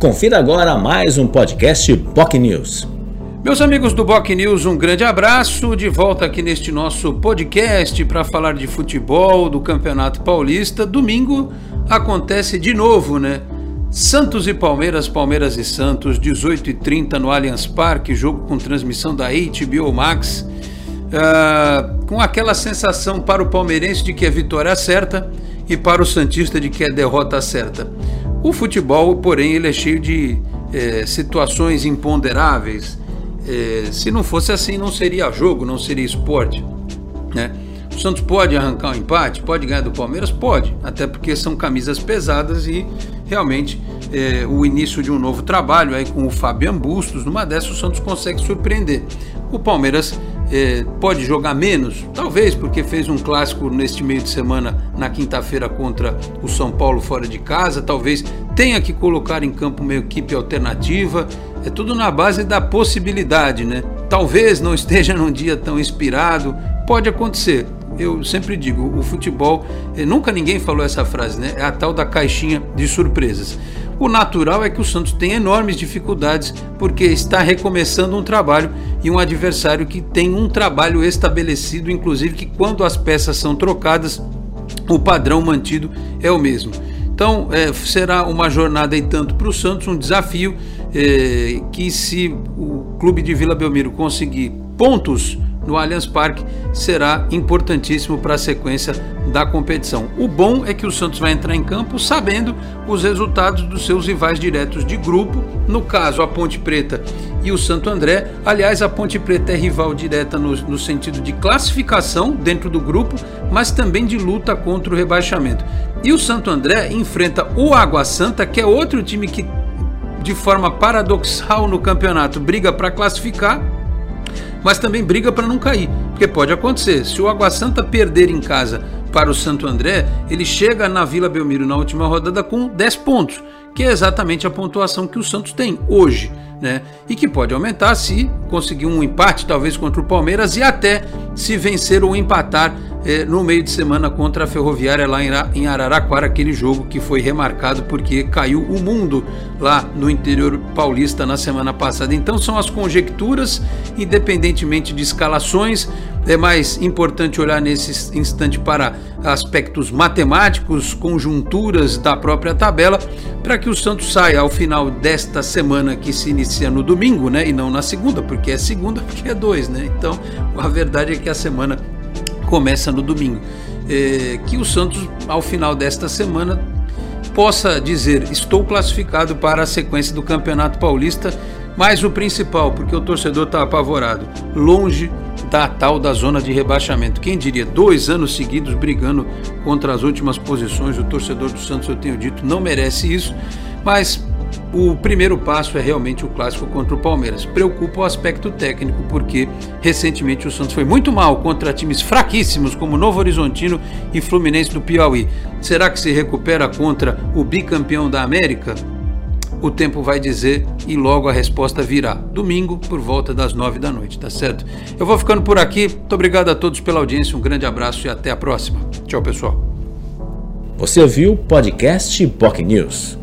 Confira agora mais um podcast POC News. Meus amigos do Boc News, um grande abraço. De volta aqui neste nosso podcast para falar de futebol, do Campeonato Paulista. Domingo acontece de novo, né? Santos e Palmeiras, Palmeiras e Santos, 18h30 no Allianz Parque, jogo com transmissão da HBO Max. Uh, com aquela sensação para o palmeirense de que é vitória certa e para o Santista de que é derrota certa. O futebol, porém, ele é cheio de é, situações imponderáveis é, se não fosse assim, não seria jogo, não seria esporte. Né? O Santos pode arrancar um empate, pode ganhar do Palmeiras? Pode, até porque são camisas pesadas e realmente é, o início de um novo trabalho aí com o Fabian Bustos, numa dessas o Santos consegue surpreender. O Palmeiras é, pode jogar menos? Talvez, porque fez um clássico neste meio de semana, na quinta-feira, contra o São Paulo fora de casa. Talvez tenha que colocar em campo uma equipe alternativa. É tudo na base da possibilidade, né? Talvez não esteja num dia tão inspirado, pode acontecer. Eu sempre digo, o futebol, é, nunca ninguém falou essa frase, né? É a tal da caixinha de surpresas. O natural é que o Santos tenha enormes dificuldades porque está recomeçando um trabalho e um adversário que tem um trabalho estabelecido, inclusive que quando as peças são trocadas, o padrão mantido é o mesmo. Então é, será uma jornada e tanto para o Santos, um desafio é, que se o clube de Vila Belmiro conseguir pontos no Allianz Parque será importantíssimo para a sequência da competição. O bom é que o Santos vai entrar em campo sabendo os resultados dos seus rivais diretos de grupo, no caso a Ponte Preta e o Santo André. Aliás, a Ponte Preta é rival direta no, no sentido de classificação dentro do grupo, mas também de luta contra o rebaixamento. E o Santo André enfrenta o Água Santa, que é outro time que de forma paradoxal no campeonato briga para classificar mas também briga para não cair, porque pode acontecer. Se o Água Santa perder em casa para o Santo André, ele chega na Vila Belmiro na última rodada com 10 pontos, que é exatamente a pontuação que o Santos tem hoje né? E que pode aumentar se conseguir um empate, talvez contra o Palmeiras, e até se vencer ou empatar eh, no meio de semana contra a Ferroviária lá em Araraquara, aquele jogo que foi remarcado porque caiu o mundo lá no interior paulista na semana passada. Então são as conjecturas, independentemente de escalações, é mais importante olhar nesse instante para aspectos matemáticos, conjunturas da própria tabela, para que o Santos saia ao final desta semana que se inicia no domingo, né? E não na segunda, porque é segunda, porque é dois, né? Então a verdade é que a semana começa no domingo. É, que o Santos, ao final desta semana, possa dizer: estou classificado para a sequência do Campeonato Paulista, mas o principal, porque o torcedor está apavorado, longe da tal da zona de rebaixamento. Quem diria, dois anos seguidos brigando contra as últimas posições, o torcedor do Santos, eu tenho dito, não merece isso, mas o primeiro passo é realmente o clássico contra o Palmeiras. Preocupa o aspecto técnico, porque recentemente o Santos foi muito mal contra times fraquíssimos como Novo Horizontino e Fluminense do Piauí. Será que se recupera contra o bicampeão da América? O tempo vai dizer e logo a resposta virá. Domingo, por volta das nove da noite, tá certo? Eu vou ficando por aqui. Muito obrigado a todos pela audiência, um grande abraço e até a próxima. Tchau, pessoal. Você ouviu o podcast POC News.